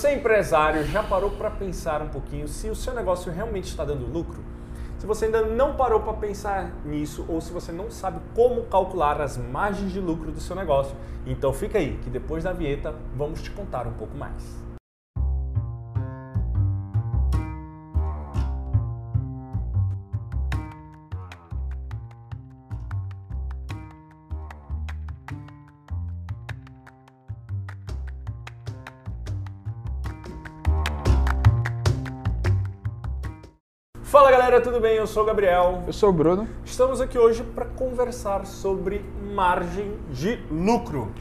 Você empresário já parou para pensar um pouquinho se o seu negócio realmente está dando lucro? Se você ainda não parou para pensar nisso ou se você não sabe como calcular as margens de lucro do seu negócio, então fica aí que depois da vinheta vamos te contar um pouco mais. Fala galera, tudo bem? Eu sou o Gabriel. Eu sou o Bruno. Estamos aqui hoje para conversar sobre margem de lucro.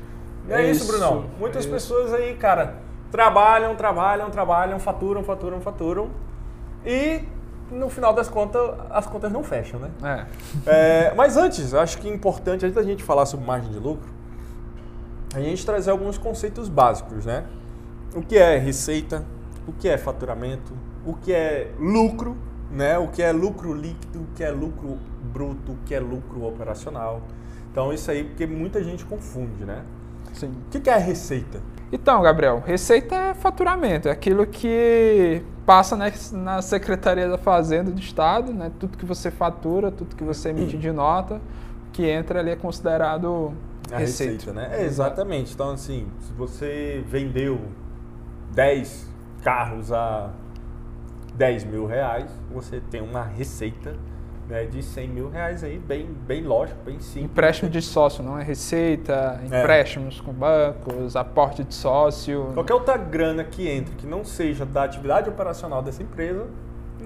É isso, Isso, Brunão. Muitas é pessoas aí, cara, trabalham, trabalham, trabalham, faturam, faturam, faturam e no final das contas as contas não fecham, né? É. É, mas antes, acho que é importante, antes da gente falar sobre margem de lucro, a gente trazer alguns conceitos básicos, né? O que é receita, o que é faturamento, o que é lucro, né? O que é lucro líquido, o que é lucro bruto, o que é lucro operacional. Então isso aí, porque muita gente confunde, né? Sim. O que é receita? Então, Gabriel, receita é faturamento, é aquilo que passa né, na Secretaria da Fazenda do Estado, né? Tudo que você fatura, tudo que você emite de nota, que entra ali é considerado A receita. receita, né? É, exatamente. Então, assim, se você vendeu 10 carros a 10 mil reais, você tem uma receita né, de 100 mil reais aí, bem, bem lógico, bem simples. Empréstimo de sócio, não é receita, É. empréstimos com bancos, aporte de sócio. Qualquer outra grana que entre que não seja da atividade operacional dessa empresa,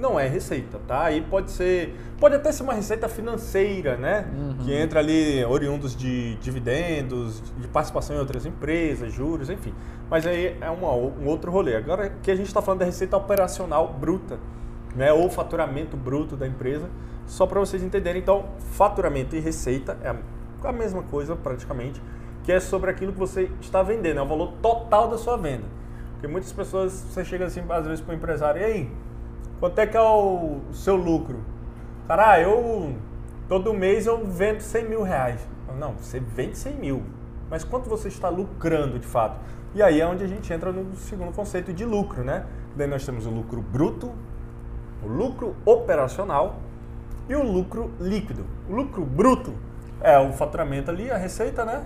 não é receita, tá? Aí pode ser, pode até ser uma receita financeira, né? Que entra ali oriundos de dividendos, de participação em outras empresas, juros, enfim. Mas aí é uma, um outro rolê. Agora que a gente está falando da receita operacional bruta, né? Ou faturamento bruto da empresa, só para vocês entenderem. Então, faturamento e receita é a- a mesma coisa praticamente, que é sobre aquilo que você está vendendo, é o valor total da sua venda. Porque muitas pessoas, você chega assim, às vezes, para o empresário, e aí, quanto é que é o, seu lucro? Cara, ah, eu, todo mês eu vendo 100 mil reais. Não, você vende 100 mil, mas quanto você está lucrando de fato? E aí é onde a gente entra no segundo conceito de lucro, né? Daí nós temos o lucro bruto, o lucro operacional e o lucro líquido. O lucro bruto é o faturamento ali, a receita, né?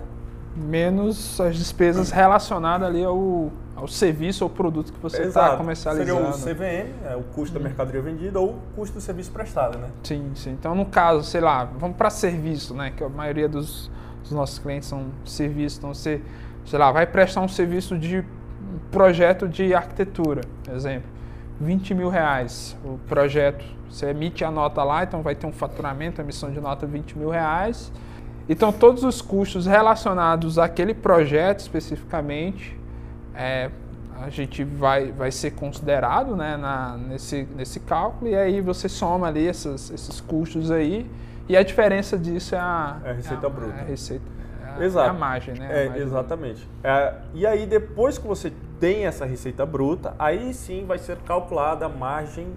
Menos as despesas relacionadas ali ao, ao serviço ou produto que você está comercializando. Seria o CVM, é o custo da mercadoria vendida ou o custo do serviço prestado, né? Sim, sim. Então, no caso, sei lá, vamos para serviço, né? Que a maioria dos, dos nossos clientes são serviços. Então, você, sei lá, vai prestar um serviço de projeto de arquitetura, exemplo. 20 mil reais o projeto. Você emite a nota lá, então vai ter um faturamento, emissão de nota 20 mil reais. Então, todos os custos relacionados àquele projeto especificamente, é, a gente vai, vai ser considerado né, na, nesse, nesse cálculo, e aí você soma ali essas, esses custos aí, e a diferença disso é a, É a receita é bruta. É a receita, é a, Exato. é a margem, né? a É, margem. exatamente. É, e aí, depois que você tem essa receita bruta, aí sim vai ser calculada a margem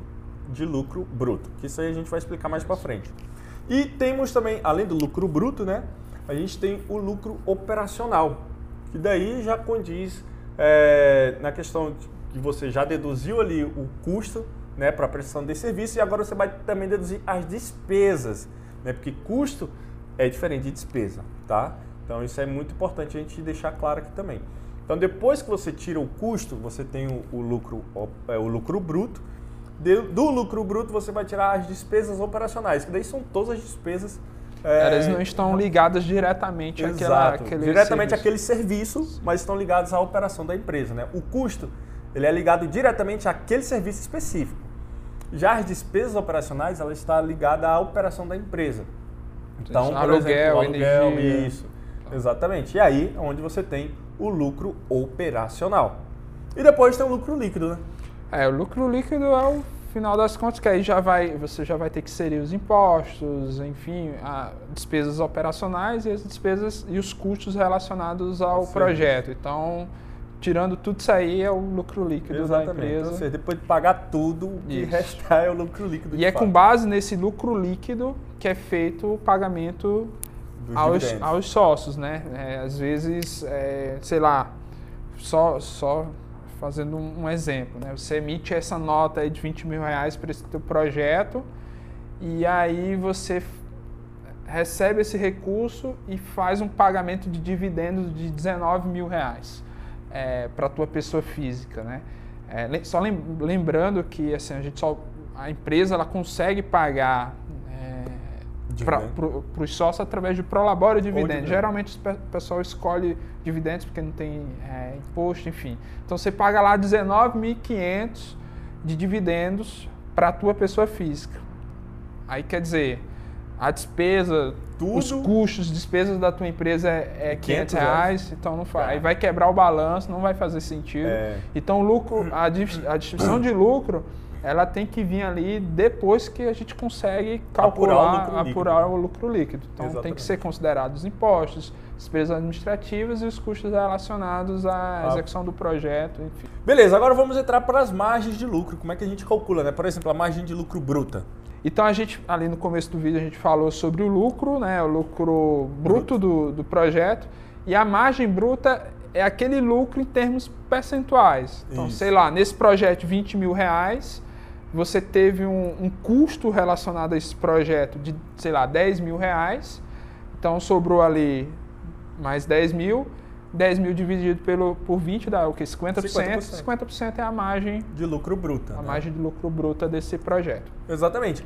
de lucro bruto. Que isso aí a gente vai explicar mais para frente. E temos também, além do lucro bruto, né? A gente tem o lucro operacional, que daí já condiz é, na questão que você já deduziu ali o custo né, para a prestação desse serviço e agora você vai também deduzir as despesas, né? Porque custo é diferente de despesa, tá? Então isso é muito importante a gente deixar claro aqui também. Então depois que você tira o custo, você tem o, o lucro, op- é, o lucro bruto. De- do lucro bruto você vai tirar as despesas operacionais, que daí são todas as despesas. é, Elas não estão ligadas diretamente àquela, àquele diretamente serviço. àquele serviço, mas estão ligados à operação da empresa. Né? O custo ele é ligado diretamente àquele serviço específico. Já as despesas operacionais, ela está ligada à operação da empresa. Então, por aluguel, exemplo, o aluguel, energia. isso. Exatamente. E aí é onde você tem o lucro operacional. E depois tem o lucro líquido, né? É, o lucro líquido é o final das contas, que aí já vai, você já vai ter que inserir os impostos, enfim, a, despesas operacionais e as despesas e os custos relacionados ao Sim. projeto. Então, tirando tudo isso aí é o lucro líquido da Exatamente. empresa. Seja, depois de pagar tudo, o que restar é o lucro líquido. E é com fato, base nesse lucro líquido que é feito o pagamento aos, aos sócios, né? É, às vezes, é, sei lá, só, só fazendo um, exemplo, né? Você emite essa nota de 20 mil reais para esse teu projeto e aí você recebe esse recurso e faz um pagamento de dividendos de 19 mil reais é, para a tua pessoa física, né? É, só lembrando que assim, a gente só a empresa ela consegue pagar para os sócios através de prolabore e dividendos. Geralmente o pessoal escolhe dividendos porque não tem é, imposto, enfim. Então você paga lá 19.500 de dividendos para a tua pessoa física. Aí quer dizer, a despesa, Tudo. os custos, despesas da tua empresa é, é 500 reais, então não faz. Aí vai quebrar o balanço, não vai fazer sentido. É. Então o lucro, a, a distribuição de lucro ela tem que vir ali depois que a gente consegue calcular, apurar o lucro, apurar líquido. O lucro líquido. Então Exatamente. tem que ser considerados os impostos, despesas administrativas e os custos relacionados à ah. execução do projeto, enfim. Beleza, agora vamos entrar para as margens de lucro. Como é que a gente calcula, né? Por exemplo, a margem de lucro bruta. Então a gente, ali no começo do vídeo, a gente falou sobre o lucro, né? O lucro bruto, bruto. Do, do projeto. E a margem bruta é aquele lucro em termos percentuais. Então, Isso. sei lá, nesse projeto 20 mil reais, você teve um, um, custo relacionado a esse projeto de, sei lá, 10 mil reais, então sobrou ali mais 10 mil, 10 mil dividido pelo, por 20 dá o que? 50%, 50%. 50% é a margem de lucro bruta. A né? margem de lucro bruta desse projeto. Exatamente.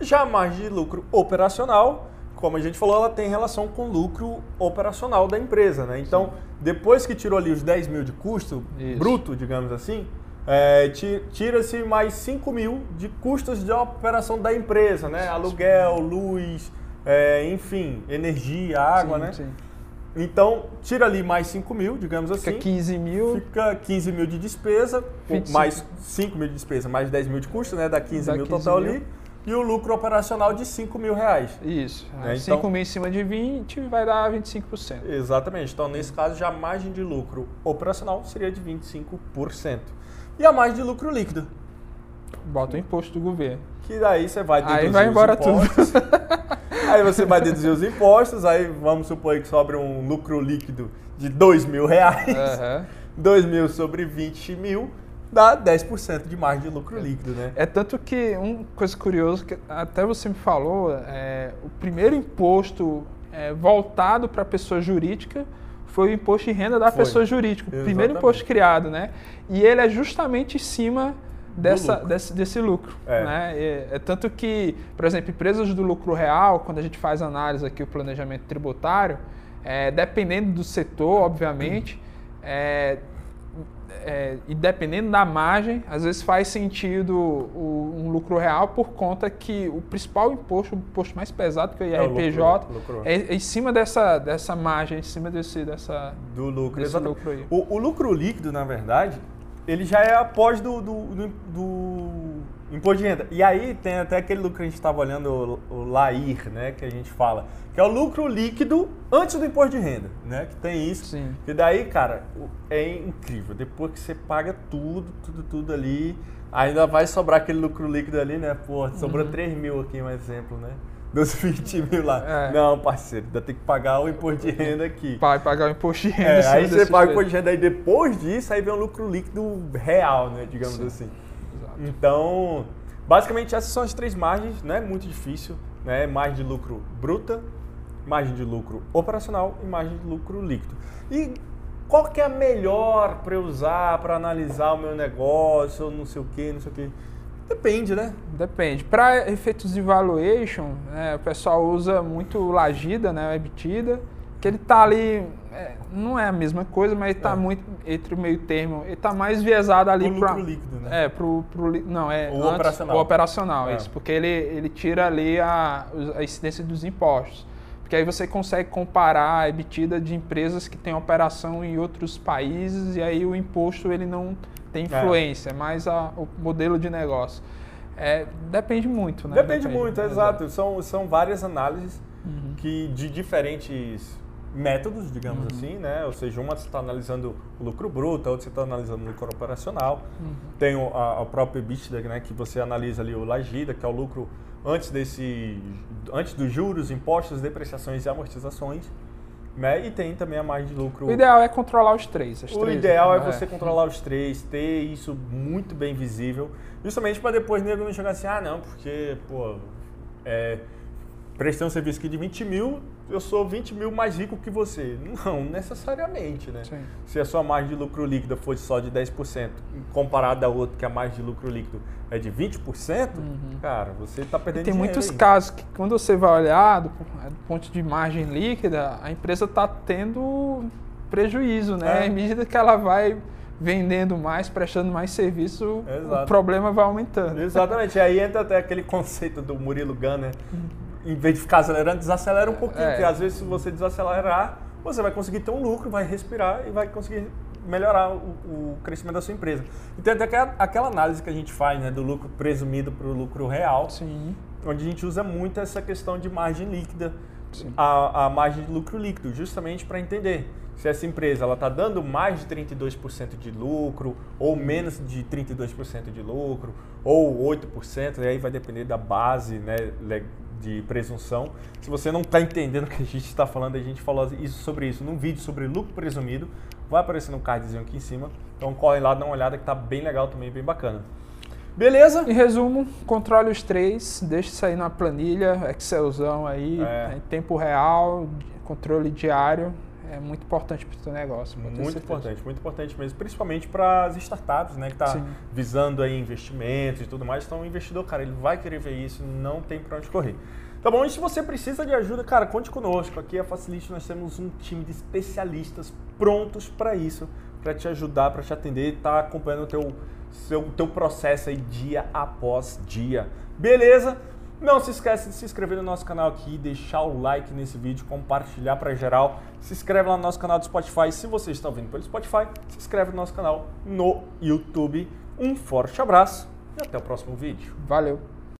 Já a margem de lucro operacional, como a gente falou, ela tem relação com o lucro operacional da empresa. Né? Então, Sim. depois que tirou ali os 10 mil de custo Isso. bruto, digamos assim, é, Tira-se mais 5 mil de custos de operação da empresa, né? Aluguel, luz, é, enfim, energia, água, sim, né? Sim. Então, tira ali mais 5 mil, digamos assim. Fica 15 mil. Fica 15 mil de despesa, 25. mais 5 mil de despesa, mais 10 mil de custo, né? Dá 15 Dá mil 15 total mil. ali. E o lucro operacional de 5 mil reais. Isso. Né? 5 então, mil em cima de 20 vai dar 25%. Exatamente. Então, nesse caso, já a margem de lucro operacional seria de 25% e a margem de lucro líquido. Bota o imposto do governo. Que daí você vai deduzir aí vai embora os impostos. Tudo. aí você vai deduzir os impostos, aí vamos supor que sobre um lucro líquido de 2 mil reais. Uhum. 2 mil sobre 20 mil dá 10% de margem de lucro líquido, né? É tanto que, uma coisa curiosa, que até você me falou, é, o primeiro imposto é, voltado para a pessoa jurídica foi o imposto de renda da Foi. pessoa jurídica, o primeiro imposto criado, né? E ele é justamente em cima dessa, lucro. Desse, desse, lucro. É. Né? É, é, tanto que, por exemplo, empresas do lucro real, quando a gente faz análise aqui, o planejamento tributário, é, dependendo do setor, obviamente, é, é, e dependendo da margem, às vezes faz sentido o, um lucro real por conta que o principal imposto, o imposto mais pesado que é o IRPJ, é, lucro, lucro. é, é em cima dessa, dessa margem, em cima desse, dessa, do lucro. Desse lucro aí. O, o, lucro líquido, na verdade, ele já é após do, do, do, do Imposto de renda. E aí tem até aquele lucro que a gente estava olhando, o, o LAIR, né, que a gente fala, que é o lucro líquido antes do imposto de renda, né, que tem isso. Sim. E daí, cara, é incrível. Depois que você paga tudo, tudo, tudo ali, ainda vai sobrar aquele lucro líquido ali, né, pô, sobrou uhum. 3 mil aqui, um exemplo, né. Dos 20 mil lá. É. Não, parceiro, ainda tem que pagar o imposto de renda aqui. Vai pagar o imposto de renda. É, aí você paga o imposto de renda, aí depois disso, aí vem um lucro líquido real, né, digamos Sim. assim. Então, basicamente essas são as três margens, não é muito difícil, né? Margem de lucro bruta, margem de lucro operacional e margem de lucro líquido. E qual que é a melhor para eu usar para analisar o meu negócio, não sei o que, não sei o que? Depende, né? Depende. Para efeitos de valuation, né, o pessoal usa muito Lagida, né, EBITDA, que ele está ali, é, não é a mesma coisa, mas está é. muito entre o meio termo, ele está mais viesado ali para o líquido, né? É, pro, pro não, é o antes, operacional. O operacional, é. isso, porque ele, ele tira ali a, a incidência dos impostos. Porque aí você consegue comparar a EBITDA de empresas que têm operação em outros países e aí o imposto ele não tem é. influência, é mais a, o modelo de negócio. É, depende muito, né? Depende, depende muito, exato. São, são várias análises uhum. que de diferentes métodos, digamos uhum. assim, né? Ou seja, uma você está analisando o lucro bruto, a outra você está analisando o lucro operacional. Uhum. Tem o, a, a própria EBITDA, né? Que você analisa ali o Lagida, que é o lucro antes desse, antes dos juros, impostos, depreciações e amortizações. Né? E tem também a margem de lucro. O ideal é controlar os três. o três, ideal é né? você controlar os três, ter isso muito bem visível, justamente para depois o nego não chegar assim, ah não, porque, pô, é, prestei um serviço aqui de 20 mil, eu sou 20 mil mais rico que você. Não, necessariamente, né? Sim. Se a sua margem de lucro líquido fosse só de 10%, comparado a outro que a margem de lucro líquido é de 20%, cara, você está perdendo Tem dinheiro muitos aí. casos que quando você vai olhar do, do ponto de margem líquida, a empresa está tendo prejuízo, né? É. À medida que ela vai vendendo mais, prestando mais serviço, Exato. o problema vai aumentando. Exatamente. E aí entra até aquele conceito do Murilo Gunner. Em vez de ficar acelerando, desacelera um pouquinho. É. Porque às vezes, se você desacelerar, você vai conseguir ter um lucro, vai respirar e vai conseguir melhorar o, o crescimento da sua empresa. Então, até aquela, aquela análise que a gente faz né, do lucro presumido para o lucro real, Sim. onde a gente usa muito essa questão de margem líquida. A, a margem de lucro líquido, justamente para entender se essa empresa ela está dando mais de 32% de lucro, ou menos de 32% de lucro, ou 8%, e aí vai depender da base né, de presunção. Se você não está entendendo o que a gente está falando, a gente falou isso, sobre isso num vídeo sobre lucro presumido, vai aparecer no cardzinho aqui em cima. Então corre lá, dá uma olhada que está bem legal também, bem bacana. Beleza? Em resumo, controle os três, deixe sair na planilha, Excelzão aí, É. em tempo real, controle diário. É muito importante para o seu negócio. Muito certeza. importante, muito importante mesmo, principalmente para as startups, né, que tá Sim. visando aí investimentos e tudo mais. Então, o investidor, cara, ele vai querer ver isso, não tem para onde correr. Tá bom? E se você precisa de ajuda, cara, conte conosco. Aqui a Facilite nós temos um time de especialistas prontos para isso, para te ajudar, para te atender, tá acompanhando o teu seu teu processo aí dia após dia. Beleza? Não se esquece de se inscrever no nosso canal aqui, deixar o like nesse vídeo, compartilhar para geral. Se inscreve lá no nosso canal do Spotify. Se você está ouvindo pelo Spotify, se inscreve no nosso canal no YouTube. Um forte abraço e até o próximo vídeo. Valeu.